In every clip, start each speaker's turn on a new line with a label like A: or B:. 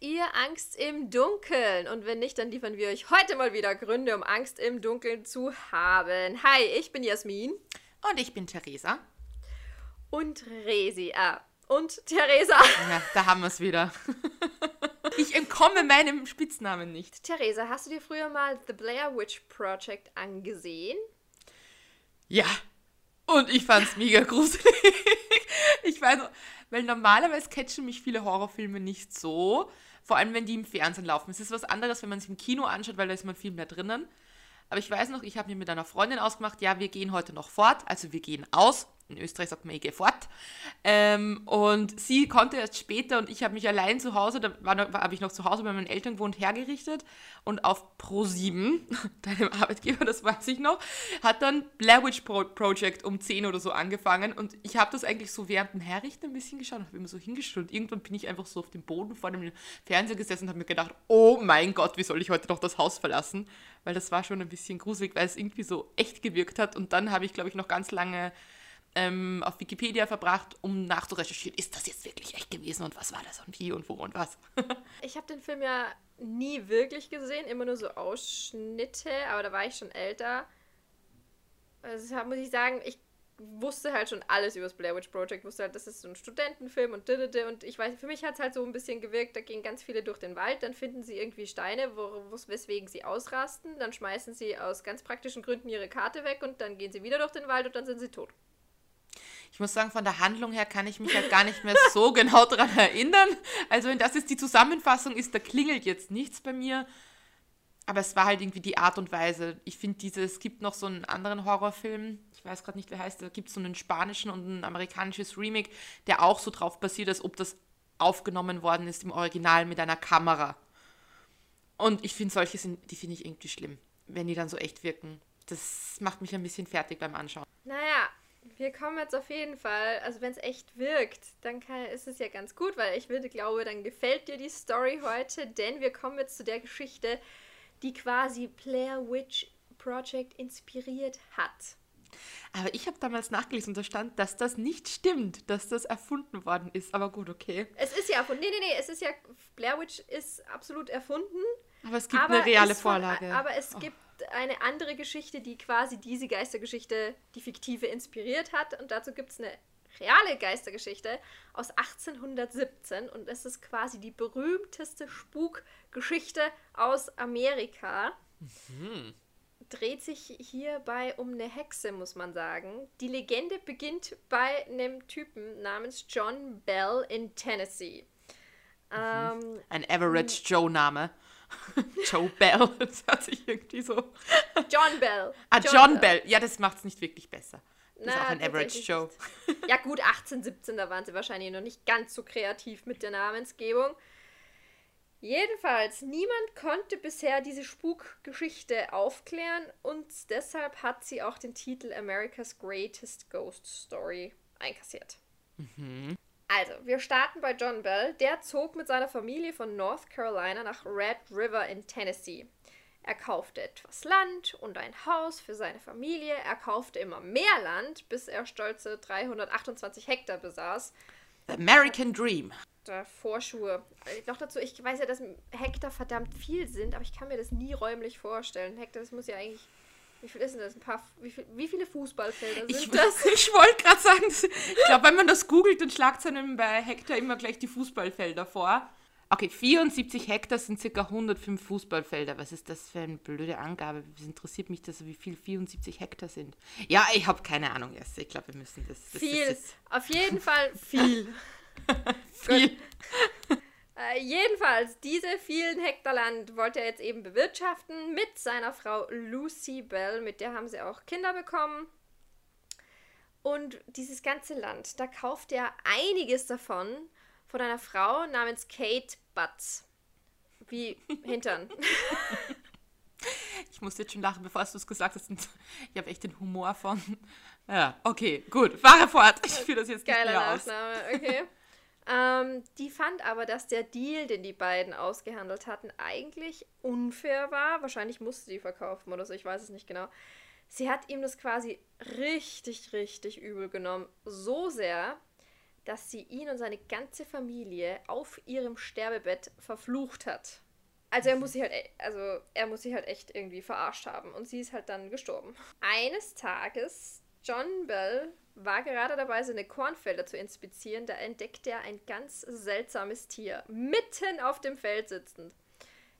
A: ihr Angst im Dunkeln? Und wenn nicht, dann liefern wir euch heute mal wieder Gründe, um Angst im Dunkeln zu haben. Hi, ich bin Jasmin.
B: Und ich bin Theresa.
A: Und Resi. Ah, und Theresa.
B: Ja, da haben wir es wieder. Ich entkomme meinem Spitznamen nicht.
A: Theresa, hast du dir früher mal The Blair Witch Project angesehen?
B: Ja. Und ich fand's mega gruselig. Ich weiß, weil normalerweise catchen mich viele Horrorfilme nicht so. Vor allem, wenn die im Fernsehen laufen. Es ist was anderes, wenn man es im Kino anschaut, weil da ist man viel mehr drinnen. Aber ich weiß noch, ich habe mir mit einer Freundin ausgemacht, ja, wir gehen heute noch fort. Also wir gehen aus in Österreich sagt man, ich gehe fort. Ähm, und sie konnte erst später und ich habe mich allein zu Hause, da habe ich noch zu Hause bei meinen Eltern gewohnt, hergerichtet und auf Pro7, deinem Arbeitgeber, das weiß ich noch, hat dann Blair Witch Pro Project um 10 oder so angefangen und ich habe das eigentlich so während dem Herrichten ein bisschen geschaut und habe immer so hingestellt. Irgendwann bin ich einfach so auf dem Boden vor dem Fernseher gesessen und habe mir gedacht, oh mein Gott, wie soll ich heute noch das Haus verlassen? Weil das war schon ein bisschen gruselig, weil es irgendwie so echt gewirkt hat und dann habe ich, glaube ich, noch ganz lange ähm, auf Wikipedia verbracht, um nachzurecherchieren, ist das jetzt wirklich echt gewesen und was war das und wie und wo und was.
A: ich habe den Film ja nie wirklich gesehen, immer nur so Ausschnitte, aber da war ich schon älter. Also muss ich sagen, ich wusste halt schon alles über das Blair Witch Project, wusste halt, das ist so ein Studentenfilm und didede und ich weiß, für mich hat es halt so ein bisschen gewirkt, da gehen ganz viele durch den Wald, dann finden sie irgendwie Steine, wo, weswegen sie ausrasten, dann schmeißen sie aus ganz praktischen Gründen ihre Karte weg und dann gehen sie wieder durch den Wald und dann sind sie tot.
B: Ich muss sagen, von der Handlung her kann ich mich halt gar nicht mehr so genau daran erinnern. Also wenn das jetzt die Zusammenfassung ist, da klingelt jetzt nichts bei mir. Aber es war halt irgendwie die Art und Weise. Ich finde es gibt noch so einen anderen Horrorfilm, ich weiß gerade nicht, wer heißt, da gibt es so einen spanischen und ein amerikanisches Remake, der auch so drauf basiert, als ob das aufgenommen worden ist im Original mit einer Kamera. Und ich finde solche sind, die finde ich irgendwie schlimm, wenn die dann so echt wirken. Das macht mich ein bisschen fertig beim Anschauen.
A: Naja, wir kommen jetzt auf jeden Fall, also wenn es echt wirkt, dann kann, ist es ja ganz gut, weil ich würde glaube, dann gefällt dir die Story heute, denn wir kommen jetzt zu der Geschichte, die quasi Blair Witch Project inspiriert hat.
B: Aber ich habe damals nachgelesen und da stand, dass das nicht stimmt, dass das erfunden worden ist. Aber gut, okay.
A: Es ist ja erfunden. Nee, nee, nee, es ist ja, Blair Witch ist absolut erfunden.
B: Aber es gibt aber eine reale Vorlage.
A: Von, aber es oh. gibt eine andere Geschichte, die quasi diese Geistergeschichte, die fiktive, inspiriert hat. Und dazu gibt es eine reale Geistergeschichte aus 1817 und es ist quasi die berühmteste Spukgeschichte aus Amerika. Mhm. Dreht sich hierbei um eine Hexe, muss man sagen. Die Legende beginnt bei einem Typen namens John Bell in Tennessee.
B: Mhm. Ähm, Ein Average Joe-Name. Joe Bell, das hört sich irgendwie so.
A: John Bell.
B: Ah, John, John Bell. Bell. Ja, das macht es nicht wirklich besser. Das Na, ist auch ein Average Joe.
A: Ja, gut, 18, 17, da waren sie wahrscheinlich noch nicht ganz so kreativ mit der Namensgebung. Jedenfalls, niemand konnte bisher diese Spukgeschichte aufklären und deshalb hat sie auch den Titel America's Greatest Ghost Story einkassiert. Mhm. Also, wir starten bei John Bell. Der zog mit seiner Familie von North Carolina nach Red River in Tennessee. Er kaufte etwas Land und ein Haus für seine Familie. Er kaufte immer mehr Land, bis er stolze 328 Hektar besaß.
B: The American Dream.
A: Der Vorschuhe. Noch dazu, ich weiß ja, dass Hektar verdammt viel sind, aber ich kann mir das nie räumlich vorstellen. Hektar, das muss ja eigentlich wie viel ist denn das? Ein paar, wie, viel, wie viele Fußballfelder sind
B: ich,
A: das?
B: Ich wollte gerade sagen, ich glaube, wenn man das googelt, dann schlagt es bei Hektar immer gleich die Fußballfelder vor. Okay, 74 Hektar sind ca. 105 Fußballfelder. Was ist das für eine blöde Angabe? Es interessiert mich, dass wie viel 74 Hektar sind. Ja, ich habe keine Ahnung erst. Ich glaube, wir müssen das. das
A: viel. Das, das Auf jeden Fall viel. viel. Äh, jedenfalls, diese vielen Hektar Land wollte er jetzt eben bewirtschaften mit seiner Frau Lucy Bell, mit der haben sie auch Kinder bekommen. Und dieses ganze Land, da kauft er einiges davon von einer Frau namens Kate Butts. Wie Hintern.
B: Ich muss jetzt schon lachen, bevor du es gesagt hast. Ich habe echt den Humor von. Ja, okay, gut. Fahre fort. Ich führe das jetzt Geiler nicht mehr Nachname,
A: aus. okay. Ähm, die fand aber, dass der Deal, den die beiden ausgehandelt hatten, eigentlich unfair war. Wahrscheinlich musste sie verkaufen oder so, ich weiß es nicht genau. Sie hat ihm das quasi richtig, richtig übel genommen. So sehr, dass sie ihn und seine ganze Familie auf ihrem Sterbebett verflucht hat. Also er muss sie halt, e- also er muss sie halt echt irgendwie verarscht haben und sie ist halt dann gestorben. Eines Tages, John Bell war gerade dabei, seine Kornfelder zu inspizieren, da entdeckte er ein ganz seltsames Tier, mitten auf dem Feld sitzend.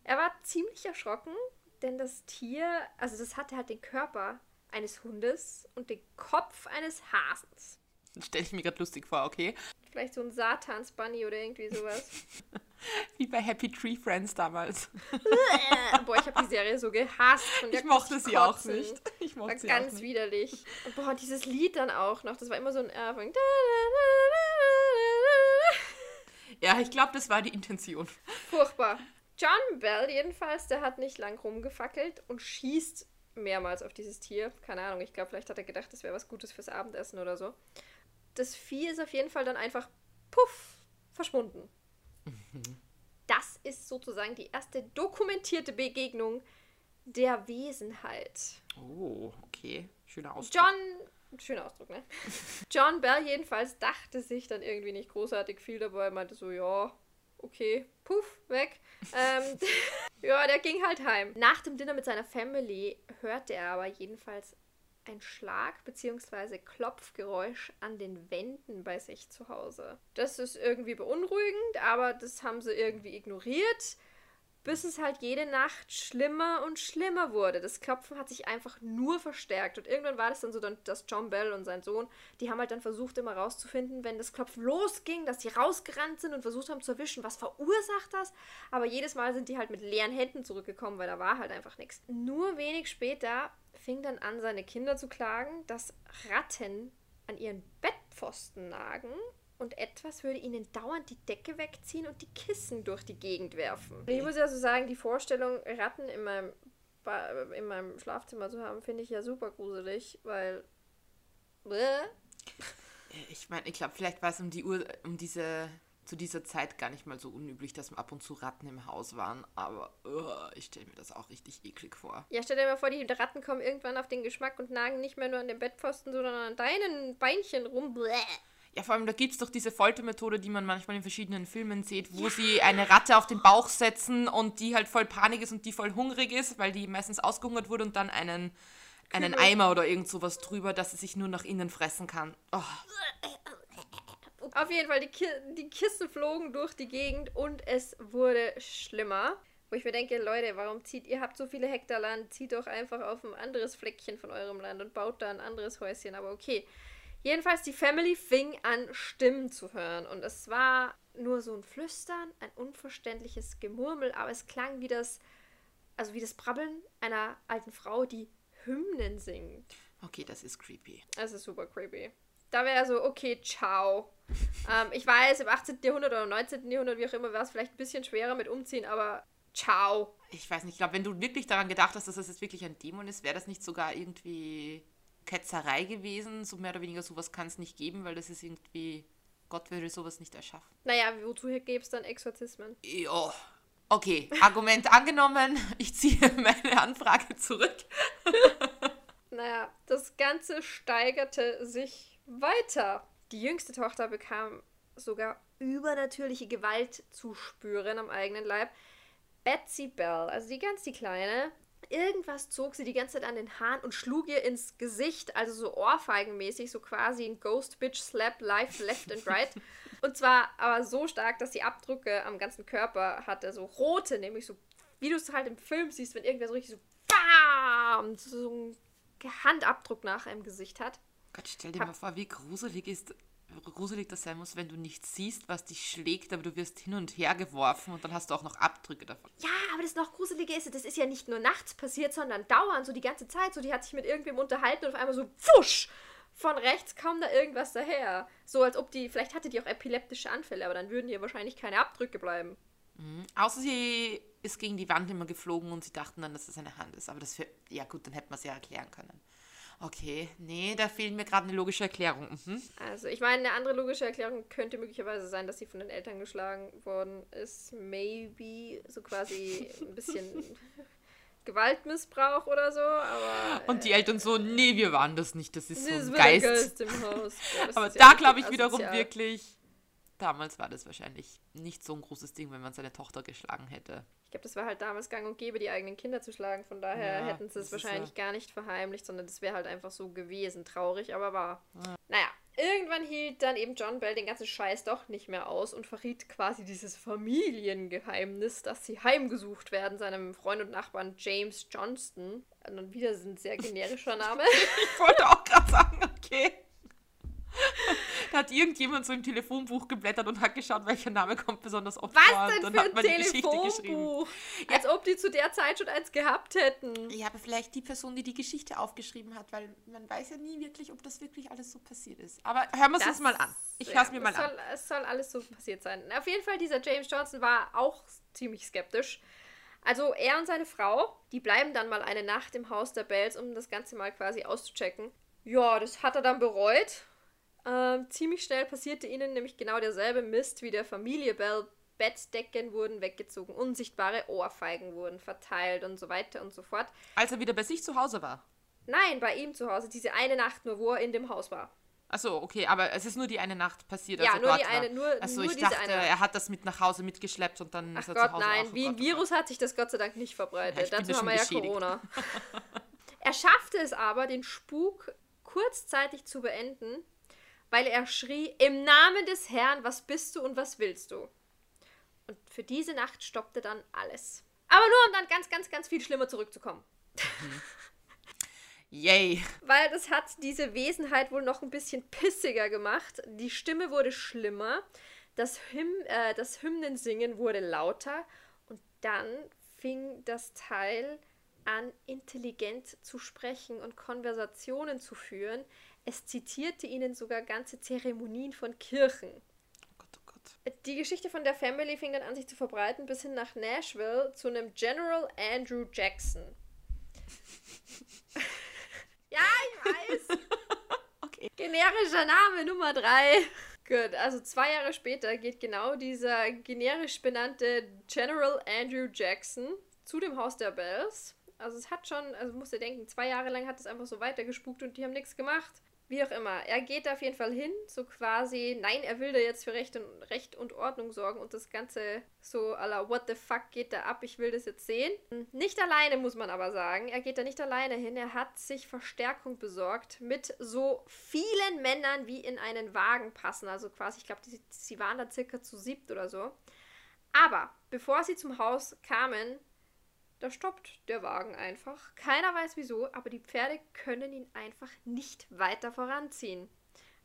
A: Er war ziemlich erschrocken, denn das Tier, also das hatte halt den Körper eines Hundes und den Kopf eines Hasens.
B: Stelle ich mir gerade lustig vor, okay?
A: Vielleicht so ein Satans-Bunny oder irgendwie sowas.
B: Wie bei Happy Tree Friends damals.
A: Boah, ich habe die Serie so gehasst.
B: Ich mochte sie auch
A: kotzen.
B: nicht. Ich mochte
A: War
B: sie
A: ganz
B: auch nicht.
A: widerlich. Und boah, dieses Lied dann auch noch. Das war immer so ein Anfang.
B: Ja, ich glaube, das war die Intention.
A: Furchtbar. John Bell jedenfalls, der hat nicht lang rumgefackelt und schießt mehrmals auf dieses Tier. Keine Ahnung, ich glaube, vielleicht hat er gedacht, das wäre was Gutes fürs Abendessen oder so. Das Vieh ist auf jeden Fall dann einfach puff verschwunden. Das ist sozusagen die erste dokumentierte Begegnung der Wesenheit.
B: Oh, okay. Schöner Ausdruck.
A: John, schöner Ausdruck, ne? John Bell jedenfalls dachte sich dann irgendwie nicht großartig viel dabei, meinte so, ja, okay, puff, weg. Ähm, ja, der ging halt heim. Nach dem Dinner mit seiner Family hörte er aber jedenfalls ein Schlag bzw. Klopfgeräusch an den Wänden bei sich zu Hause. Das ist irgendwie beunruhigend, aber das haben sie irgendwie ignoriert, bis es halt jede Nacht schlimmer und schlimmer wurde. Das Klopfen hat sich einfach nur verstärkt und irgendwann war das dann so, dass John Bell und sein Sohn, die haben halt dann versucht immer rauszufinden, wenn das Klopfen losging, dass sie rausgerannt sind und versucht haben zu erwischen, was verursacht das. Aber jedes Mal sind die halt mit leeren Händen zurückgekommen, weil da war halt einfach nichts. Nur wenig später fing dann an, seine Kinder zu klagen, dass Ratten an ihren Bettpfosten nagen und etwas würde ihnen dauernd die Decke wegziehen und die Kissen durch die Gegend werfen. Ich muss ja so sagen, die Vorstellung, Ratten in meinem, Ba- in meinem Schlafzimmer zu haben, finde ich ja super gruselig, weil.
B: Ich meine, ich glaube, vielleicht war es um die Uhr, um diese, zu dieser Zeit gar nicht mal so unüblich, dass ab und zu Ratten im Haus waren. Aber uh, ich stelle mir das auch richtig eklig vor.
A: Ja, stell dir mal vor, die Ratten kommen irgendwann auf den Geschmack und nagen nicht mehr nur an den Bettpfosten, sondern an deinen Beinchen rum. Bäh.
B: Ja, vor allem, da gibt es doch diese Foltermethode, die man manchmal in verschiedenen Filmen sieht, wo sie eine Ratte auf den Bauch setzen und die halt voll Panik ist und die voll hungrig ist, weil die meistens ausgehungert wurde und dann einen, einen Eimer oder irgend sowas drüber, dass sie sich nur nach innen fressen kann. Oh,
A: Auf jeden Fall, die, Ki die Kissen flogen durch die Gegend und es wurde schlimmer. Wo ich mir denke, Leute, warum zieht ihr habt so viele Hektar Land, zieht doch einfach auf ein anderes Fleckchen von eurem Land und baut da ein anderes Häuschen. Aber okay. Jedenfalls, die Family fing an, Stimmen zu hören. Und es war nur so ein Flüstern, ein unverständliches Gemurmel, aber es klang wie das, also wie das Brabbeln einer alten Frau, die Hymnen singt.
B: okay, das ist creepy.
A: Das ist super creepy. Da wäre so, okay, ciao. Ähm, ich weiß, im 18. Jahrhundert oder im 19. Jahrhundert, wie auch immer, war es vielleicht ein bisschen schwerer mit Umziehen, aber ciao.
B: Ich weiß nicht, ich glaube, wenn du wirklich daran gedacht hast, dass das jetzt wirklich ein Dämon ist, wäre das nicht sogar irgendwie Ketzerei gewesen? So mehr oder weniger sowas kann es nicht geben, weil das ist irgendwie, Gott würde sowas nicht erschaffen.
A: Naja, wozu gäbe es dann Exorzismen?
B: Ja. Okay, Argument angenommen. Ich ziehe meine Anfrage zurück.
A: Naja, das Ganze steigerte sich weiter. Die jüngste Tochter bekam sogar übernatürliche Gewalt zu spüren am eigenen Leib. Betsy Bell, also die ganz die Kleine, irgendwas zog sie die ganze Zeit an den Haaren und schlug ihr ins Gesicht, also so ohrfeigenmäßig, so quasi ein Ghost Bitch Slap live left and right. Und zwar aber so stark, dass sie Abdrücke am ganzen Körper hatte, so rote, nämlich so, wie du es halt im Film siehst, wenn irgendwer so richtig so BAM, so einen Handabdruck nach einem Gesicht hat.
B: Gott, stell dir mal vor, wie gruselig ist gruselig das sein muss, wenn du nicht siehst, was dich schlägt, aber du wirst hin und her geworfen und dann hast du auch noch Abdrücke davon.
A: Ja, aber das noch Gruselige ist, das ist ja nicht nur nachts passiert, sondern dauernd, so die ganze Zeit. So, die hat sich mit irgendwem unterhalten und auf einmal so, wusch, von rechts kam da irgendwas daher. So, als ob die, vielleicht hatte die auch epileptische Anfälle, aber dann würden ihr wahrscheinlich keine Abdrücke bleiben.
B: Mhm. Außer sie ist gegen die Wand immer geflogen und sie dachten dann, dass das eine Hand ist. Aber das für, ja gut, dann hätte man es ja erklären können. Okay, nee, da fehlt mir gerade eine logische Erklärung. Mhm.
A: Also, ich meine, eine andere logische Erklärung könnte möglicherweise sein, dass sie von den Eltern geschlagen worden ist. Maybe so quasi ein bisschen Gewaltmissbrauch oder so, aber.
B: Und die Eltern so, nee, wir waren das nicht, das ist so
A: Das
B: ein Geist.
A: Geist im Haus.
B: Aber da glaube ich wiederum wirklich, damals war das wahrscheinlich nicht so ein großes Ding, wenn man seine Tochter geschlagen hätte.
A: Ich glaube, das war halt damals gang und gäbe, die eigenen Kinder zu schlagen. Von daher ja, hätten sie es wahrscheinlich ja. gar nicht verheimlicht, sondern das wäre halt einfach so gewesen. Traurig, aber wahr. Ja. Naja, irgendwann hielt dann eben John Bell den ganzen Scheiß doch nicht mehr aus und verriet quasi dieses Familiengeheimnis, dass sie heimgesucht werden, seinem Freund und Nachbarn James Johnston. Und wieder ein sehr generischer Name.
B: ich wollte auch gerade sagen, okay. Da hat irgendjemand so im Telefonbuch geblättert und hat geschaut, welcher Name kommt besonders oft
A: Was vor. Was denn für ein Telefonbuch? Ja. Als ob die zu der Zeit schon eins gehabt hätten.
B: Ja, aber vielleicht die Person, die die Geschichte aufgeschrieben hat, weil man weiß ja nie wirklich, ob das wirklich alles so passiert ist. Aber hören wir es uns mal an. Ich höre es mir mal
A: es soll,
B: an.
A: Es soll alles so passiert sein. Auf jeden Fall, dieser James Johnson war auch ziemlich skeptisch. Also er und seine Frau, die bleiben dann mal eine Nacht im Haus der Bells, um das Ganze mal quasi auszuchecken. Ja, das hat er dann bereut ähm, ziemlich schnell passierte ihnen nämlich genau derselbe Mist wie der Familie Bell. Bettdecken wurden weggezogen, unsichtbare Ohrfeigen wurden verteilt und so weiter und so fort.
B: Als er wieder bei sich zu Hause war?
A: Nein, bei ihm zu Hause. Diese eine Nacht nur, wo er in dem Haus war.
B: Achso, okay, aber es ist nur die eine Nacht passiert.
A: Ja, nur die eine, nur,
B: Achso,
A: nur
B: ich dachte, eine er hat das mit nach Hause mitgeschleppt und dann
A: Ach ist er Gott, zu Hause. Nein, auch, wie ein Virus hat sich das Gott sei Dank nicht verbreitet. Ja, Dazu haben wir ja Corona. er schaffte es aber, den Spuk kurzzeitig zu beenden, weil er schrie, im Namen des Herrn, was bist du und was willst du? Und für diese Nacht stoppte dann alles. Aber nur, um dann ganz, ganz, ganz viel schlimmer zurückzukommen.
B: Yay.
A: Weil das hat diese Wesenheit wohl noch ein bisschen pissiger gemacht. Die Stimme wurde schlimmer, das, Hymn, äh, das Hymnensingen wurde lauter und dann fing das Teil an, intelligent zu sprechen und Konversationen zu führen, es zitierte ihnen sogar ganze Zeremonien von Kirchen.
B: Oh Gott, oh Gott.
A: Die Geschichte von der Family fing dann an, sich zu verbreiten, bis hin nach Nashville zu einem General Andrew Jackson. ja, ich weiß. okay. Generischer Name Nummer drei. Gut, also zwei Jahre später geht genau dieser generisch benannte General Andrew Jackson zu dem Haus der Bells. Also es hat schon, also musst du denken, zwei Jahre lang hat es einfach so weitergespukt und die haben nichts gemacht. Wie auch immer, er geht da auf jeden Fall hin, so quasi, nein, er will da jetzt für Recht und, Recht und Ordnung sorgen und das Ganze so à la what the fuck geht da ab, ich will das jetzt sehen. Nicht alleine, muss man aber sagen, er geht da nicht alleine hin, er hat sich Verstärkung besorgt mit so vielen Männern, wie in einen Wagen passen, also quasi, ich glaube, sie waren da circa zu siebt oder so. Aber bevor sie zum Haus kamen, da stoppt der Wagen einfach. Keiner weiß wieso, aber die Pferde können ihn einfach nicht weiter voranziehen.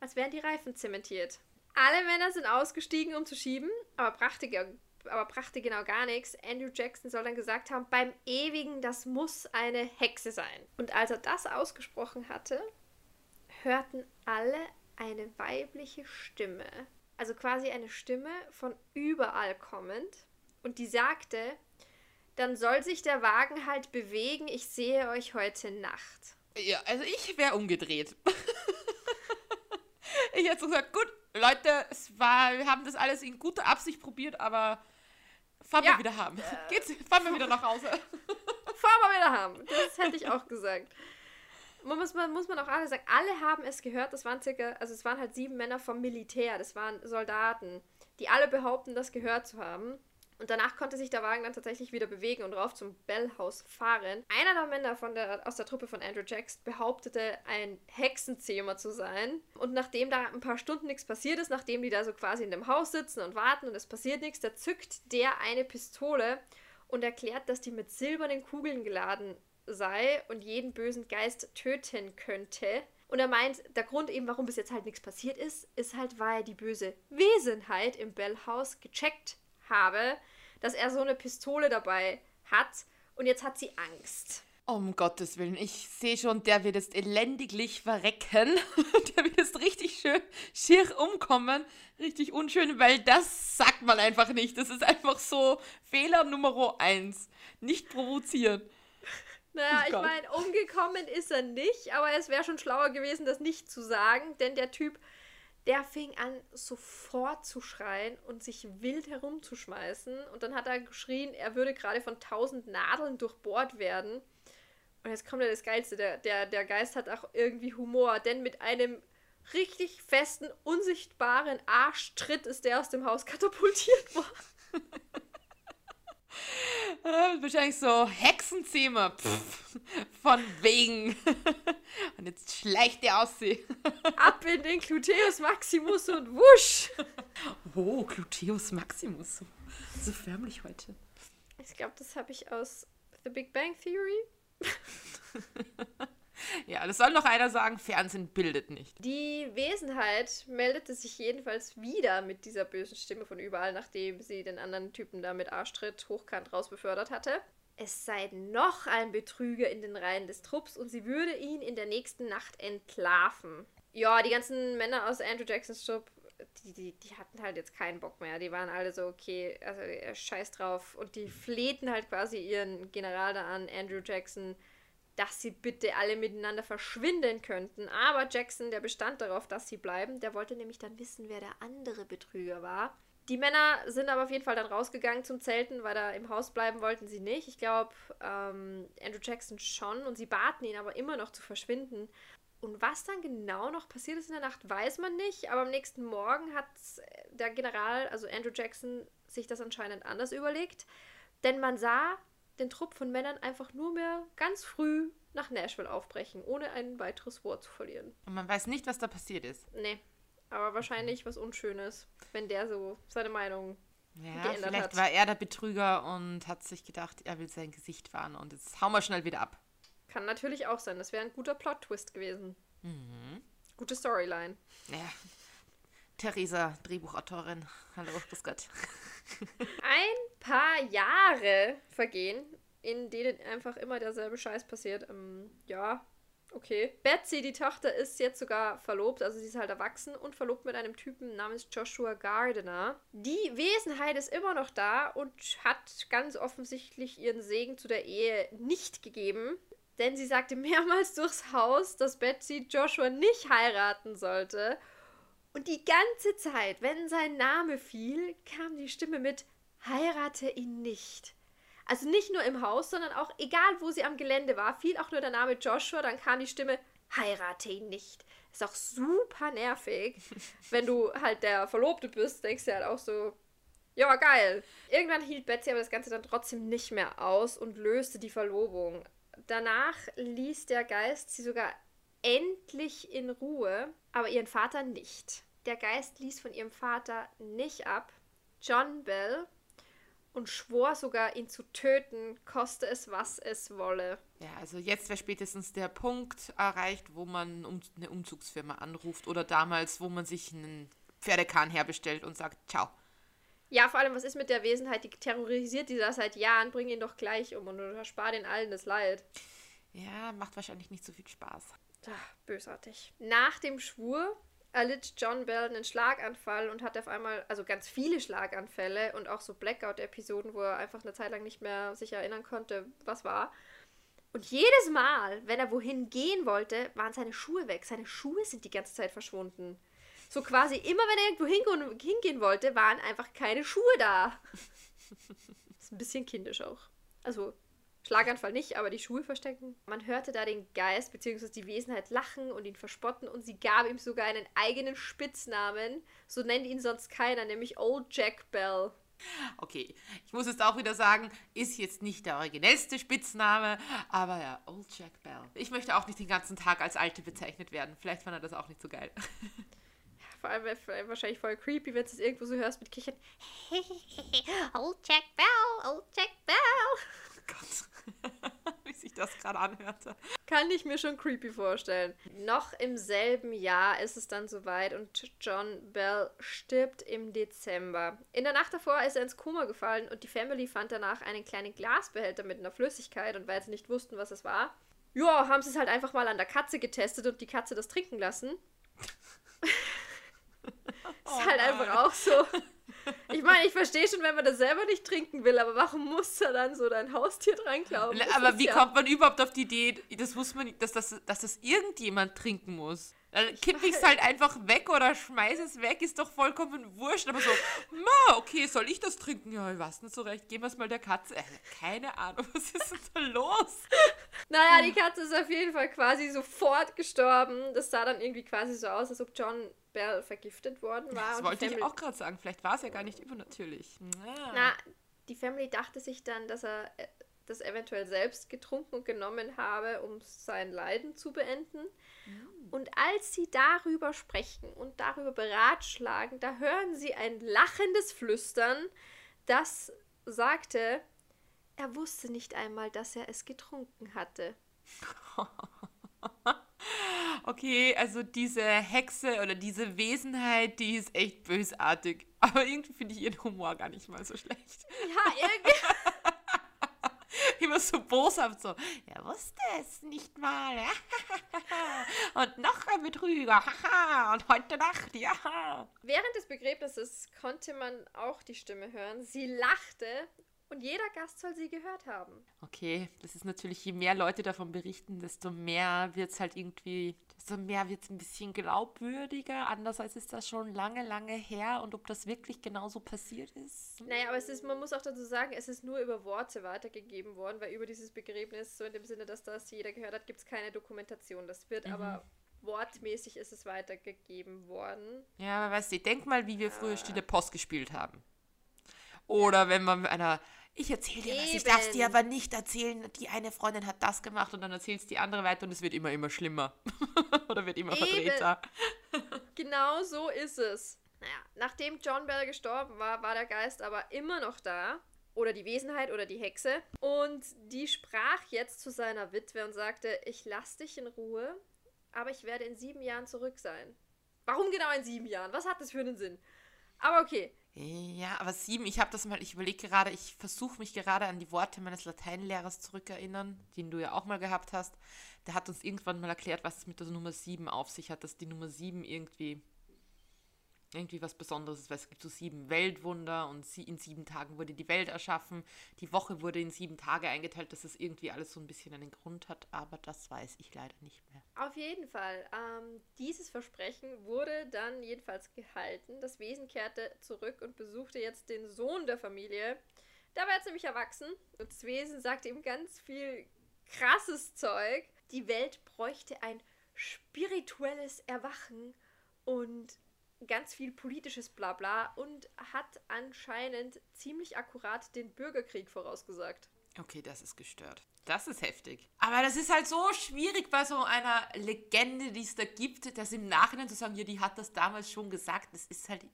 A: Als wären die Reifen zementiert. Alle Männer sind ausgestiegen, um zu schieben, aber brachte, aber brachte genau gar nichts. Andrew Jackson soll dann gesagt haben, beim Ewigen, das muss eine Hexe sein. Und als er das ausgesprochen hatte, hörten alle eine weibliche Stimme. Also quasi eine Stimme von überall kommend. Und die sagte, dann soll sich der Wagen halt bewegen. Ich sehe euch heute Nacht.
B: Ja, also ich wäre umgedreht. ich hätte so gesagt, gut, Leute, es war, wir haben das alles in guter Absicht probiert, aber fahren ja. wir wieder haben. Äh, Geht's, fahren wir wieder nach Hause.
A: fahren wir wieder haben. Das hätte ich auch gesagt. Man muss, man, muss man auch alle sagen, alle haben es gehört, das waren circa, also es waren halt sieben Männer vom Militär, das waren Soldaten, die alle behaupten, das gehört zu haben. Und danach konnte sich der Wagen dann tatsächlich wieder bewegen und rauf zum Bellhaus fahren. Einer der Männer von der, aus der Truppe von Andrew Jackson behauptete, ein Hexenzähmer zu sein. Und nachdem da ein paar Stunden nichts passiert ist, nachdem die da so quasi in dem Haus sitzen und warten und es passiert nichts, da zückt der eine Pistole und erklärt, dass die mit silbernen Kugeln geladen sei und jeden bösen Geist töten könnte. Und er meint, der Grund eben, warum bis jetzt halt nichts passiert ist, ist halt, weil die böse Wesenheit im Bellhaus gecheckt habe, dass er so eine Pistole dabei hat und jetzt hat sie Angst.
B: Um Gottes Willen, ich sehe schon, der wird jetzt elendiglich verrecken. der wird jetzt richtig schön schier umkommen. Richtig unschön, weil das sagt man einfach nicht. Das ist einfach so Fehler Nummer eins. Nicht provozieren.
A: Naja, oh ich meine, umgekommen ist er nicht, aber es wäre schon schlauer gewesen, das nicht zu sagen, denn der Typ der fing an, sofort zu schreien und sich wild herumzuschmeißen. Und dann hat er geschrien, er würde gerade von tausend Nadeln durchbohrt werden. Und jetzt kommt ja das Geilste, der, der, der Geist hat auch irgendwie Humor, denn mit einem richtig festen, unsichtbaren Arschtritt ist der aus dem Haus katapultiert worden.
B: Äh, wahrscheinlich so Hexenzimmer. Pff, von wegen. Und jetzt schleicht der aus sie.
A: Ab in den Gluteus Maximus und wusch.
B: Oh, Gluteus Maximus. So, so förmlich heute.
A: Ich glaube, das habe ich aus The Big Bang Theory.
B: Ja, das soll noch einer sagen, Fernsehen bildet nicht.
A: Die Wesenheit meldete sich jedenfalls wieder mit dieser bösen Stimme von überall, nachdem sie den anderen Typen da mit Arschtritt hochkant rausbefördert hatte. Es sei noch ein Betrüger in den Reihen des Trupps und sie würde ihn in der nächsten Nacht entlarven. Ja, die ganzen Männer aus Andrew Jacksons Trupp, die, die, die hatten halt jetzt keinen Bock mehr. Die waren alle so, okay, also scheiß drauf. Und die flehten halt quasi ihren General da an, Andrew Jackson, dass sie bitte alle miteinander verschwinden könnten. Aber Jackson, der bestand darauf, dass sie bleiben, der wollte nämlich dann wissen, wer der andere Betrüger war. Die Männer sind aber auf jeden Fall dann rausgegangen zum Zelten, weil da im Haus bleiben wollten sie nicht. Ich glaube, ähm, Andrew Jackson schon und sie baten ihn aber immer noch zu verschwinden. Und was dann genau noch passiert ist in der Nacht, weiß man nicht. Aber am nächsten Morgen hat der General, also Andrew Jackson, sich das anscheinend anders überlegt. Denn man sah den Trupp von Männern einfach nur mehr ganz früh nach Nashville aufbrechen, ohne ein weiteres Wort zu verlieren.
B: Und man weiß nicht, was da passiert ist.
A: Nee, aber wahrscheinlich was Unschönes, wenn der so seine Meinung
B: ja, geändert vielleicht hat. war er der Betrüger und hat sich gedacht, er will sein Gesicht wahren und jetzt hauen wir schnell wieder ab.
A: Kann natürlich auch sein. Das wäre ein guter Plot-Twist gewesen. Mhm. Gute Storyline.
B: Ja. Theresa, Drehbuchautorin. Hallo, grüß Gott.
A: Ein paar Jahre vergehen, in denen einfach immer derselbe Scheiß passiert. Ähm, ja, okay. Betsy, die Tochter, ist jetzt sogar verlobt, also sie ist halt erwachsen und verlobt mit einem Typen namens Joshua Gardiner. Die Wesenheit ist immer noch da und hat ganz offensichtlich ihren Segen zu der Ehe nicht gegeben. Denn sie sagte mehrmals durchs Haus, dass Betsy Joshua nicht heiraten sollte. Und die ganze Zeit, wenn sein Name fiel, kam die Stimme mit Heirate ihn nicht. Also nicht nur im Haus, sondern auch egal, wo sie am Gelände war, fiel auch nur der Name Joshua, dann kam die Stimme Heirate ihn nicht. Ist auch super nervig. wenn du halt der Verlobte bist, denkst du halt auch so, ja, geil. Irgendwann hielt Betsy aber das Ganze dann trotzdem nicht mehr aus und löste die Verlobung. Danach ließ der Geist sie sogar endlich in Ruhe, aber ihren Vater nicht. Der Geist ließ von ihrem Vater nicht ab, John Bell, und schwor sogar, ihn zu töten, koste es, was es wolle.
B: Ja, also jetzt wäre spätestens der Punkt erreicht, wo man eine Umzugsfirma anruft oder damals, wo man sich einen Pferdekahn herbestellt und sagt, ciao.
A: Ja, vor allem, was ist mit der Wesenheit? Die terrorisiert die da seit Jahren, bring ihn doch gleich um und erspar den allen das Leid.
B: Ja, macht wahrscheinlich nicht so viel Spaß.
A: Ach, bösartig. Nach dem Schwur erlitt John Bell einen Schlaganfall und hatte auf einmal, also ganz viele Schlaganfälle und auch so Blackout-Episoden, wo er einfach eine Zeit lang nicht mehr sich erinnern konnte, was war. Und jedes Mal, wenn er wohin gehen wollte, waren seine Schuhe weg. Seine Schuhe sind die ganze Zeit verschwunden. So quasi immer, wenn er irgendwo hingehen wollte, waren einfach keine Schuhe da. ist ein bisschen kindisch auch. Also Schlaganfall nicht, aber die Schuhe verstecken. Man hörte da den Geist bzw. die Wesenheit lachen und ihn verspotten und sie gab ihm sogar einen eigenen Spitznamen. So nennt ihn sonst keiner, nämlich Old Jack Bell.
B: Okay, ich muss jetzt auch wieder sagen, ist jetzt nicht der originellste Spitzname, aber ja, Old Jack Bell. Ich möchte auch nicht den ganzen Tag als Alte bezeichnet werden. Vielleicht fand er das auch nicht so geil.
A: Vor allem wahrscheinlich voll creepy, wenn du es irgendwo so hörst mit Kichern. Old Jack Bell, Old Jack Bell.
B: Oh Gott. wie sich das gerade anhörte.
A: Kann ich mir schon creepy vorstellen. Noch im selben Jahr ist es dann soweit und John Bell stirbt im Dezember. In der Nacht davor ist er ins Koma gefallen und die Family fand danach einen kleinen Glasbehälter mit einer Flüssigkeit und weil sie nicht wussten, was es war, ja, haben sie es halt einfach mal an der Katze getestet und die Katze das trinken lassen. ist halt oh einfach auch so. Ich meine, ich verstehe schon, wenn man das selber nicht trinken will, aber warum muss da dann so dein Haustier dran glauben?
B: Aber wie ja. kommt man überhaupt auf die Idee, das muss man, dass das, dass das irgendjemand trinken muss? Dann kipp ich es halt einfach weg oder schmeiß es weg, ist doch vollkommen wurscht. Aber so, ma, okay, soll ich das trinken? Ja, ich weiß nicht so recht. Geben wir es mal der Katze. Äh, keine Ahnung, was ist denn da los?
A: Naja, die Katze ist auf jeden Fall quasi sofort gestorben. Das sah dann irgendwie quasi so aus, als ob John Bell vergiftet worden war.
B: Das wollte ich auch gerade sagen. Vielleicht war es ja gar nicht übernatürlich. Ja.
A: Na, die Family dachte sich dann, dass er äh, das eventuell selbst getrunken und genommen habe, um sein Leiden zu beenden. Mhm. Und als sie darüber sprechen und darüber beratschlagen, da hören sie ein lachendes Flüstern, das sagte, er wusste nicht einmal, dass er es getrunken hatte.
B: okay, also diese Hexe oder diese Wesenheit, die ist echt bösartig. Aber irgendwie finde ich ihren Humor gar nicht mal so schlecht.
A: Ja, irgendwie.
B: Immer so boshaft so. Er wusste es nicht mal. Und noch ein Betrüger. Und heute Nacht, ja.
A: Während des Begräbnisses konnte man auch die Stimme hören. Sie lachte und jeder Gast soll sie gehört haben.
B: Okay, das ist natürlich, je mehr Leute davon berichten, desto mehr wird es halt irgendwie, desto mehr wird es ein bisschen glaubwürdiger. Andererseits ist das schon lange, lange her und ob das wirklich genauso passiert ist.
A: Naja, aber es ist, man muss auch dazu sagen, es ist nur über Worte weitergegeben worden, weil über dieses Begräbnis, so in dem Sinne, dass das jeder gehört hat, gibt es keine Dokumentation. Das wird mhm. aber wortmäßig ist es weitergegeben worden.
B: Ja, aber weißt du, denk mal, wie wir früher Stille Post gespielt haben. Oder wenn man mit einer ich erzähle dir was, ich darf es dir aber nicht erzählen. Die eine Freundin hat das gemacht und dann erzählst die andere weiter und es wird immer, immer schlimmer. Oder wird immer Eben. verdrehter.
A: genau so ist es. Naja, nachdem John Bell gestorben war, war der Geist aber immer noch da. Oder die Wesenheit oder die Hexe. Und die sprach jetzt zu seiner Witwe und sagte, ich lass dich in Ruhe, aber ich werde in sieben Jahren zurück sein. Warum genau in sieben Jahren? Was hat das für einen Sinn? Aber okay,
B: ja, aber sieben, ich habe das mal, ich überlege gerade, ich versuche mich gerade an die Worte meines Lateinlehrers zurückerinnern, den du ja auch mal gehabt hast. Der hat uns irgendwann mal erklärt, was es mit der Nummer sieben auf sich hat, dass die Nummer sieben irgendwie irgendwie was Besonderes ist, weil es gibt so sieben Weltwunder und in sieben Tagen wurde die Welt erschaffen. Die Woche wurde in sieben Tage eingeteilt, dass es irgendwie alles so ein bisschen einen Grund hat, aber das weiß ich leider nicht mehr.
A: Auf jeden Fall. Ähm, dieses Versprechen wurde dann jedenfalls gehalten. Das Wesen kehrte zurück und besuchte jetzt den Sohn der Familie. Der war jetzt nämlich erwachsen und das Wesen sagte ihm ganz viel krasses Zeug. Die Welt bräuchte ein spirituelles Erwachen und ganz viel politisches Blabla und hat anscheinend ziemlich akkurat den Bürgerkrieg vorausgesagt.
B: Okay, das ist gestört. Das ist heftig. Aber das ist halt so schwierig bei so einer Legende, die es da gibt, das im Nachhinein zu sagen, ja, die hat das damals schon gesagt. Das ist halt.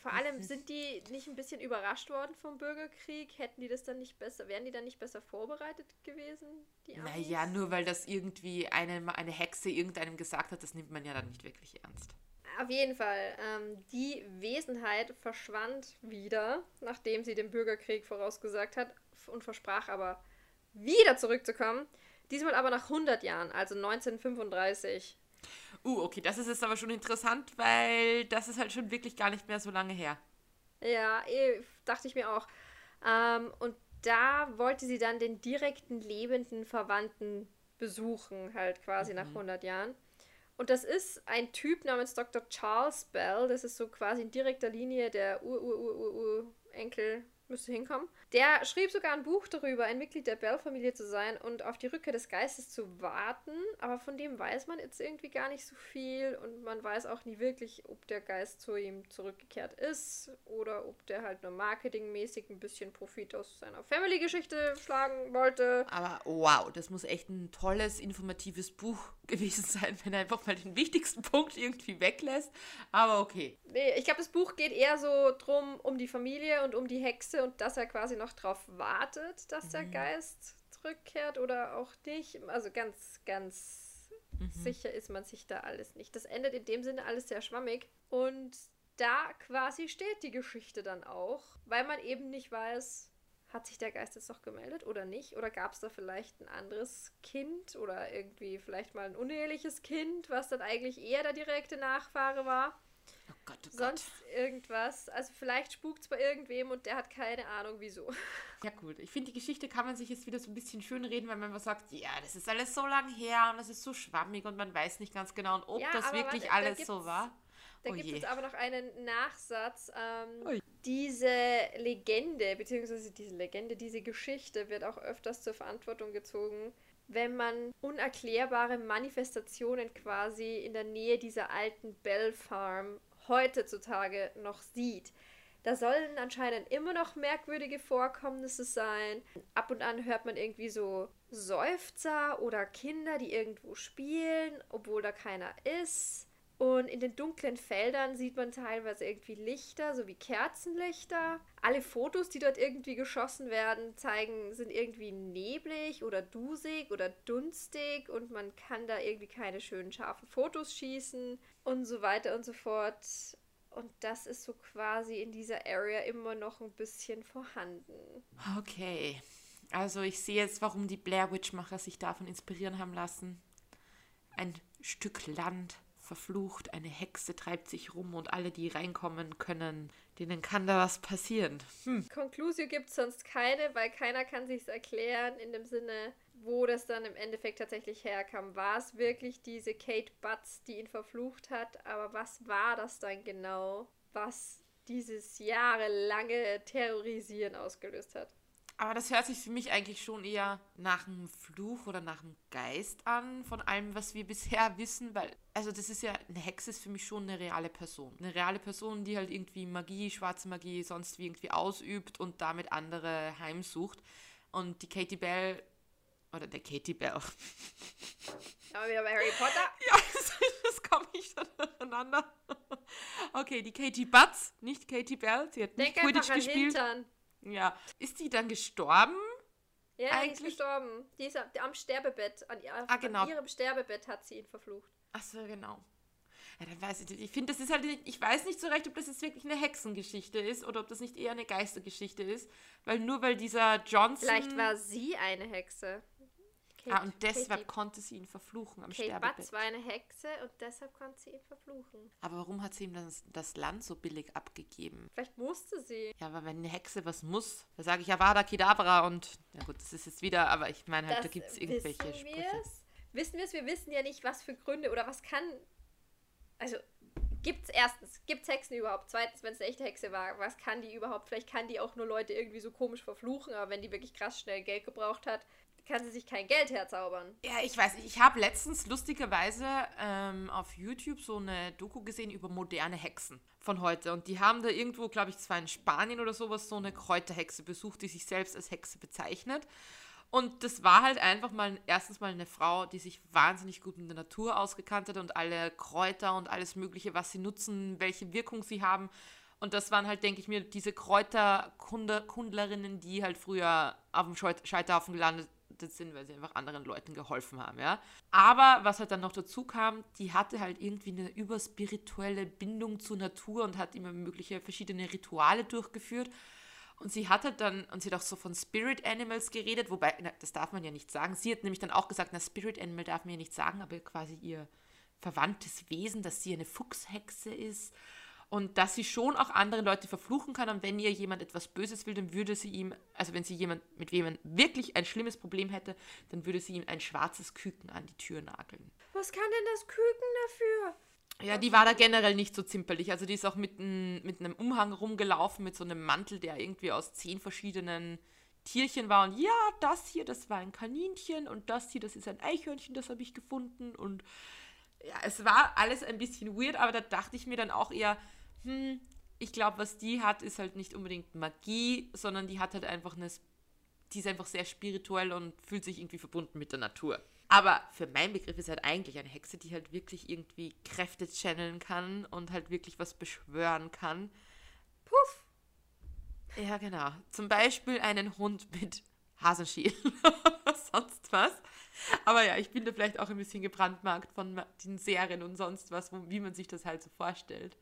A: Vor allem sind die nicht ein bisschen überrascht worden vom Bürgerkrieg? Hätten die das dann nicht besser, wären die dann nicht besser vorbereitet gewesen?
B: Die naja, nur weil das irgendwie eine, eine Hexe irgendeinem gesagt hat, das nimmt man ja dann nicht wirklich ernst.
A: Auf jeden Fall, ähm, die Wesenheit verschwand wieder, nachdem sie den Bürgerkrieg vorausgesagt hat und versprach aber wieder zurückzukommen. Diesmal aber nach 100 Jahren, also 1935.
B: Uh, okay, das ist jetzt aber schon interessant, weil das ist halt schon wirklich gar nicht mehr so lange her.
A: Ja, eh, dachte ich mir auch. Ähm, und da wollte sie dann den direkten lebenden Verwandten besuchen, halt quasi mhm. nach 100 Jahren. Und das ist ein Typ namens Dr. Charles Bell. Das ist so quasi in direkter Linie der Ur-Ur-Ur-Ur-Enkel müsste hinkommen. Der schrieb sogar ein Buch darüber, ein Mitglied der Bell-Familie zu sein und auf die Rückkehr des Geistes zu warten. Aber von dem weiß man jetzt irgendwie gar nicht so viel und man weiß auch nie wirklich, ob der Geist zu ihm zurückgekehrt ist oder ob der halt nur marketingmäßig ein bisschen Profit aus seiner Family-Geschichte schlagen wollte.
B: Aber wow, das muss echt ein tolles, informatives Buch gewesen sein, wenn er einfach mal den wichtigsten Punkt irgendwie weglässt. Aber okay.
A: Nee, ich glaube, das Buch geht eher so drum um die Familie und um die Hexe und dass er quasi noch noch darauf wartet, dass mhm. der Geist zurückkehrt oder auch nicht. Also ganz, ganz mhm. sicher ist man sich da alles nicht. Das endet in dem Sinne alles sehr schwammig. Und da quasi steht die Geschichte dann auch, weil man eben nicht weiß, hat sich der Geist jetzt noch gemeldet oder nicht? Oder gab es da vielleicht ein anderes Kind oder irgendwie vielleicht mal ein uneheliches Kind, was dann eigentlich eher der direkte Nachfahre war?
B: Gott, oh
A: sonst irgendwas. Also vielleicht spukt es bei irgendwem und der hat keine Ahnung wieso.
B: Ja gut, ich finde, die Geschichte kann man sich jetzt wieder so ein bisschen schön reden, weil man einfach sagt, ja, das ist alles so lang her und das ist so schwammig und man weiß nicht ganz genau, ob
A: Ja,
B: das wirklich
A: warte, da
B: alles so war.
A: Da
B: Oh
A: gibt
B: je.
A: es aber noch einen Nachsatz. Ähm, diese Legende, beziehungsweise diese Legende, diese Geschichte wird auch öfters zur Verantwortung gezogen, wenn man unerklärbare Manifestationen quasi in der Nähe dieser alten Bell Farm heutzutage noch sieht. Da sollen anscheinend immer noch merkwürdige Vorkommnisse sein. Ab und an hört man irgendwie so Seufzer oder Kinder, die irgendwo spielen, obwohl da keiner ist. Und in den dunklen Feldern sieht man teilweise irgendwie Lichter, so wie Kerzenlichter. Alle Fotos, die dort irgendwie geschossen werden, zeigen, sind irgendwie neblig oder dusig oder dunstig und man kann da irgendwie keine schönen scharfen Fotos schießen und so weiter und so fort. Und das ist so quasi in dieser Area immer noch ein bisschen vorhanden.
B: Okay. Also ich sehe jetzt, warum die Blair Witch-Macher sich davon inspirieren haben lassen. Ein Stück Land verflucht, eine Hexe treibt sich rum und alle, die reinkommen können, denen kann da was passieren. Hm.
A: Konklusio gibt es sonst keine, weil keiner kann sich's erklären in dem Sinne, wo das dann im Endeffekt tatsächlich herkam. War es wirklich diese Kate Butts, die ihn verflucht hat? Aber was war das dann genau, was dieses jahrelange Terrorisieren ausgelöst hat?
B: Aber das hört sich für mich eigentlich schon eher nach einem Fluch oder nach einem Geist an, von allem, was wir bisher wissen, weil, also das ist ja, eine Hexe ist für mich schon eine reale Person. Eine reale Person, die halt irgendwie Magie, schwarze Magie, sonst wie irgendwie ausübt und damit andere heimsucht. Und die Katie Bell, oder der Katie Bell,
A: Aber wieder bei Harry Potter.
B: ja, das, komme ich schon durcheinander. Okay, die Katie Butts, nicht Katie Bell, sie hat nicht
A: Denk einfach
B: Quidditch gespielt.
A: Hintern.
B: Ja. Ist die dann gestorben?
A: Ja, die ist
B: Eigentlich-
A: gestorben. Die ist am- am Sterbebett. An, ihr-
B: Ah, genau.
A: an ihrem Sterbebett hat sie ihn verflucht.
B: Ach so, genau. Ja, dann weiß ich nicht. Ich finde, das ist halt nicht, ich weiß nicht so recht, ob das jetzt wirklich eine Hexengeschichte ist oder ob das nicht eher eine Geistergeschichte ist. Weil nur weil dieser Johnson.
A: Vielleicht war sie eine Hexe.
B: Ah, und deshalb
A: Katie,
B: konnte sie ihn verfluchen am
A: Kate
B: Sterbebett.
A: Butts war eine Hexe und deshalb konnte sie ihn verfluchen.
B: Aber warum hat sie ihm das, das Land so billig abgegeben?
A: Vielleicht musste sie.
B: Ja, aber wenn eine Hexe was muss, da sage ich ja Vada Kedavra und. Ja gut, das ist jetzt wieder, aber ich meine halt, da
A: Das
B: gibt es irgendwelche
A: wissen
B: Sprüche.
A: wir's? Wissen wir es? Wir wissen ja nicht, was für Gründe oder was kann. Also, gibt es erstens, gibt es Hexen überhaupt? Zweitens, wenn es eine echte Hexe war, was kann die überhaupt? Vielleicht kann die auch nur Leute irgendwie so komisch verfluchen, aber wenn die wirklich krass schnell Geld gebraucht hat, kann sie sich kein Geld herzaubern.
B: Ja, ich weiß. Ich habe letztens lustigerweise ähm, auf YouTube so eine Doku gesehen über moderne Hexen von heute. Und die haben da irgendwo, glaube ich, zwar in Spanien oder sowas, so eine Kräuterhexe besucht, die sich selbst als Hexe bezeichnet. Und das war halt einfach mal erstens mal eine Frau, die sich wahnsinnig gut mit der Natur ausgekannt hat und alle Kräuter und alles Mögliche, was sie nutzen, welche Wirkung sie haben. Und das waren halt, denke ich mir, diese Kräuterkundlerinnen, die halt früher auf dem Scheiterhaufen gelandet sind, weil sie einfach anderen Leuten geholfen haben, ja. Aber was halt dann noch dazu kam, die hatte halt irgendwie eine überspirituelle Bindung zur Natur und hat immer mögliche verschiedene Rituale durchgeführt. Und sie hat halt dann, und sie hat auch so von Spirit Animals geredet, wobei, na, das darf man ja nicht sagen. Sie hat nämlich dann auch gesagt, na, Spirit Animal darf man ja nicht sagen, aber quasi ihr verwandtes Wesen, dass sie eine Fuchshexe ist und dass sie schon auch andere Leute verfluchen kann und wenn ihr jemand etwas Böses will, dann würde sie ihm, also wenn sie jemand, mit wem man wirklich ein schlimmes Problem hätte, dann würde sie ihm ein schwarzes Küken an die Tür nageln.
A: Was kann denn das Küken dafür?
B: Ja, die war da generell nicht so zimperlich. Also die ist auch mit, n, mit einem Umhang rumgelaufen, mit so einem Mantel, der irgendwie aus zehn verschiedenen Tierchen war. Und ja, das hier, das war ein Kaninchen und das hier, das ist ein Eichhörnchen, das habe ich gefunden. Und ja, es war alles ein bisschen weird, aber da dachte ich mir dann auch eher, hm, ich glaube, was die hat, ist halt nicht unbedingt Magie, sondern die hat halt einfach eine, die ist einfach sehr spirituell und fühlt sich irgendwie verbunden mit der Natur. Aber für meinen Begriff ist halt eigentlich eine Hexe, die halt wirklich irgendwie Kräfte channeln kann und halt wirklich was beschwören kann.
A: Puff.
B: Ja, genau. Zum Beispiel einen Hund mit Hasenschäl oder sonst was. Aber ja, ich bin da vielleicht auch ein bisschen gebrandmarkt von den Serien und sonst was, wie man sich das halt so vorstellt.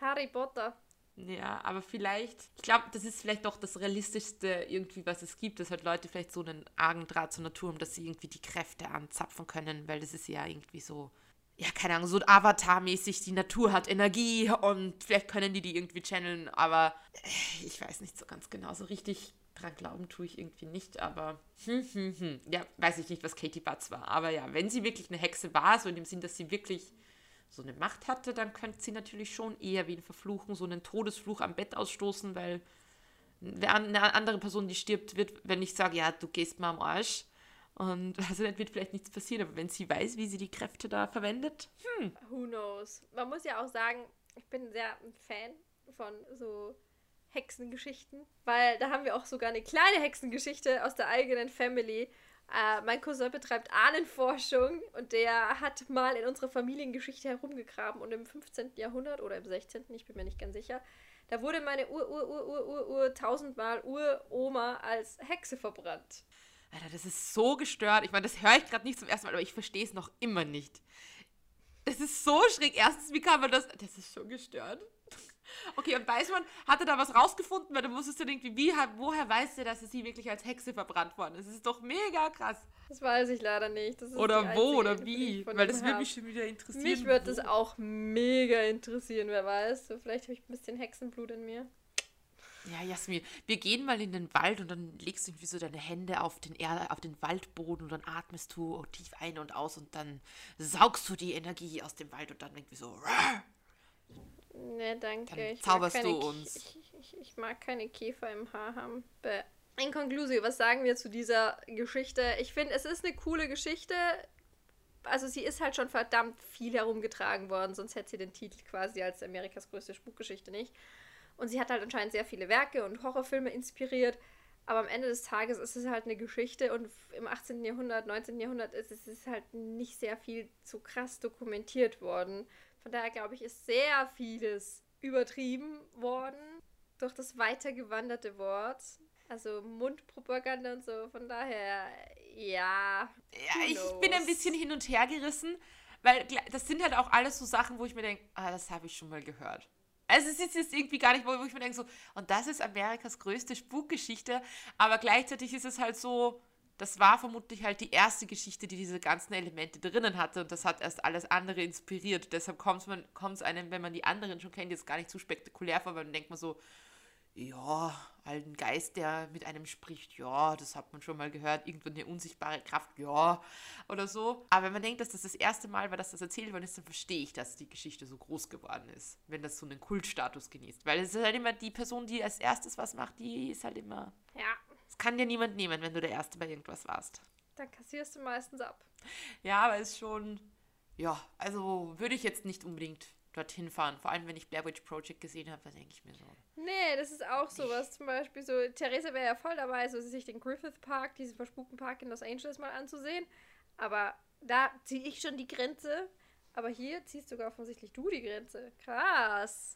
A: Harry Potter.
B: Ja, aber vielleicht, ich glaube, das ist vielleicht doch das Realistischste irgendwie, was es gibt, dass halt Leute vielleicht so einen argen Draht zur Natur haben, dass sie irgendwie die Kräfte anzapfen können, weil das ist ja irgendwie so, ja, keine Ahnung, so Avatar-mäßig, die Natur hat Energie und vielleicht können die die irgendwie channeln, aber äh, ich weiß nicht so ganz genau, so richtig dran glauben tue ich irgendwie nicht, aber hm, hm, hm. ja, weiß ich nicht, was Katie Butts war. Aber ja, wenn sie wirklich eine Hexe war, so in dem Sinn, dass sie wirklich so eine Macht hatte, dann könnte sie natürlich schon eher wie ein Verfluchen, so einen Todesfluch am Bett ausstoßen, weil eine andere Person, die stirbt, wird, wenn ich sage, ja, du gehst mal am Arsch. Und also dann wird vielleicht nichts passieren, aber wenn sie weiß, wie sie die Kräfte da verwendet, hm.
A: Who knows? Man muss ja auch sagen, ich bin sehr ein Fan von so Hexengeschichten, weil da haben wir auch sogar eine kleine Hexengeschichte aus der eigenen Family. Äh, mein Cousin betreibt Ahnenforschung und der hat mal in unserer Familiengeschichte herumgegraben und im 15. Jahrhundert oder im 16., ich bin mir nicht ganz sicher, da wurde meine Ur-Ur-Ur-Ur-Ur tausendmal Uroma als Hexe verbrannt.
B: Alter, das ist so gestört. Ich meine, das höre ich gerade nicht zum ersten Mal, aber ich verstehe es noch immer nicht. Das ist so schräg. Erstens, wie kann man das. Das ist schon gestört. Okay, und weiß man, hat er da was rausgefunden? Weil du wusstest ja irgendwie, wie, woher weiß er, dass sie wirklich als Hexe verbrannt worden ist? Das ist doch mega krass.
A: Das weiß ich leider nicht.
B: oder wo oder wie? Weil das würde mich schon wieder interessieren.
A: Mich würde das auch mega interessieren, wer weiß. So, vielleicht habe ich ein bisschen Hexenblut in mir.
B: Ja, Jasmin, wir gehen mal in den Wald und dann legst du irgendwie so deine Hände auf den, Erde, auf den Waldboden und dann atmest du tief ein und aus und dann saugst du die Energie aus dem Wald und dann irgendwie so.
A: Ne, danke.
B: Dann zauberst du uns.
A: Ich, ich, ich, mag keine Käfer im Haar haben. Bäh. In Konklusion, was sagen wir zu dieser Geschichte? Ich finde, es ist eine coole Geschichte. Also sie ist halt schon verdammt viel herumgetragen worden, sonst hätte sie den Titel quasi als Amerikas größte Spukgeschichte nicht. Und sie hat halt anscheinend sehr viele Werke und Horrorfilme inspiriert. Aber am Ende des Tages ist es halt eine Geschichte und im 18. Jahrhundert, 19. Jahrhundert ist es halt nicht sehr viel zu krass dokumentiert worden. Von daher glaube ich, ist sehr vieles übertrieben worden durch das weitergewanderte Wort. Also Mundpropaganda und so. Von daher, ja.
B: Ja, ich bin ein bisschen hin und her gerissen, weil das sind halt auch alles so Sachen, wo ich mir denke, ah, das habe ich schon mal gehört. Also es ist jetzt irgendwie gar nicht, wo ich mir denke so, und das ist Amerikas größte Spukgeschichte, aber gleichzeitig ist es halt so, das war vermutlich halt die erste Geschichte, die diese ganzen Elemente drinnen hatte und das hat erst alles andere inspiriert. Deshalb kommt es einem, wenn man die anderen schon kennt, jetzt gar nicht zu spektakulär vor, weil dann denkt man so, ja, ein Geist, der mit einem spricht, ja, das hat man schon mal gehört, irgendwo eine unsichtbare Kraft, ja, oder so. Aber wenn man denkt, dass das das erste Mal war, dass das erzählt worden ist, dann verstehe ich, dass die Geschichte so groß geworden ist, wenn das so einen Kultstatus genießt. Weil es ist halt immer die Person, die als erstes was macht, die ist halt immer.
A: Ja.
B: Kann dir niemand nehmen, wenn du der Erste bei irgendwas warst.
A: Dann kassierst du meistens ab.
B: Ja, aber es ist schon. Ja, also würde ich jetzt nicht unbedingt dorthin fahren. Vor allem, wenn ich Blair Witch Project gesehen habe, da denke ich mir so.
A: Nee, das ist auch sowas. Zum Beispiel so, Theresa wäre ja voll dabei, so sich den Griffith Park, diesen verspukten Park in Los Angeles mal anzusehen. Aber da ziehe ich schon die Grenze. Aber hier ziehst sogar offensichtlich du die Grenze. Krass.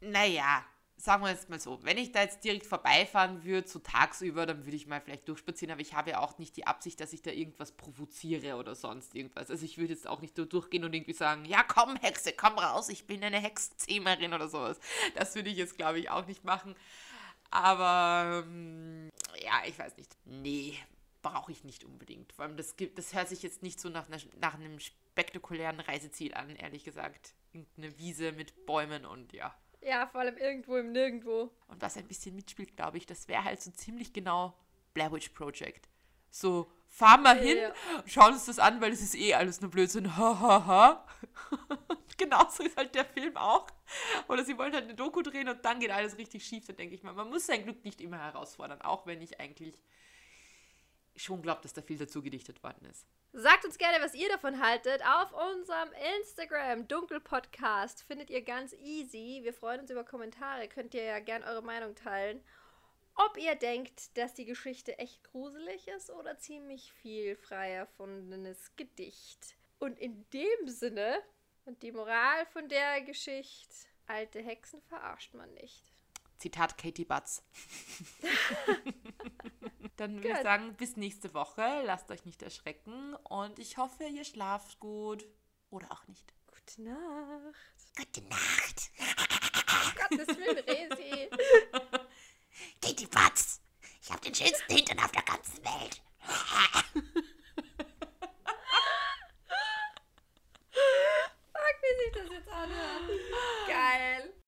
B: Naja, sagen wir jetzt mal so, wenn ich da jetzt direkt vorbeifahren würde, so tagsüber, dann würde ich mal vielleicht durchspazieren, aber ich habe ja auch nicht die Absicht, dass ich da irgendwas provoziere oder sonst irgendwas. Also ich würde jetzt auch nicht durchgehen und irgendwie sagen, ja komm Hexe, komm raus, ich bin eine Hexenzähmerin oder sowas. Das würde ich jetzt, glaube ich, auch nicht machen. Aber ähm, ja, ich weiß nicht. Nee, brauche ich nicht unbedingt. Vor allem, das, gibt, das hört sich jetzt nicht so nach, nach einem spektakulären Reiseziel an, ehrlich gesagt. Irgendeine Wiese mit Bäumen und ja.
A: Ja, vor allem irgendwo im Nirgendwo.
B: Und was ein bisschen mitspielt, glaube ich, das wäre halt so ziemlich genau Blair Witch Project. So, fahren wir hin, ja. schauen uns das an, weil es ist eh alles nur Blödsinn. Hahaha. Ha, ha. Genauso ist halt der Film auch. Oder sie wollen halt eine Doku drehen und dann geht alles richtig schief, dann denke ich mal. Man muss sein Glück nicht immer herausfordern, auch wenn ich eigentlich schon glaube, dass da viel dazu gedichtet worden ist.
A: Sagt uns gerne, was ihr davon haltet. Auf unserem Instagram Dunkelpodcast findet ihr ganz easy. Wir freuen uns über Kommentare. Könnt ihr ja gerne eure Meinung teilen. Ob ihr denkt, dass die Geschichte echt gruselig ist oder ziemlich viel frei erfundenes Gedicht. Und in dem Sinne, und die Moral von der Geschichte, alte Hexen verarscht man nicht.
B: Zitat Katie Butts. Dann würde ich sagen, bis nächste Woche. Lasst euch nicht erschrecken und ich hoffe, ihr schlaft gut oder auch nicht.
A: Gute Nacht.
B: Gute Nacht.
A: Oh Gottes Willen, Resi.
B: Katie Butts. Ich habe den schönsten Hintern auf der ganzen Welt.
A: Fuck, wie sich das jetzt anhört. Geil.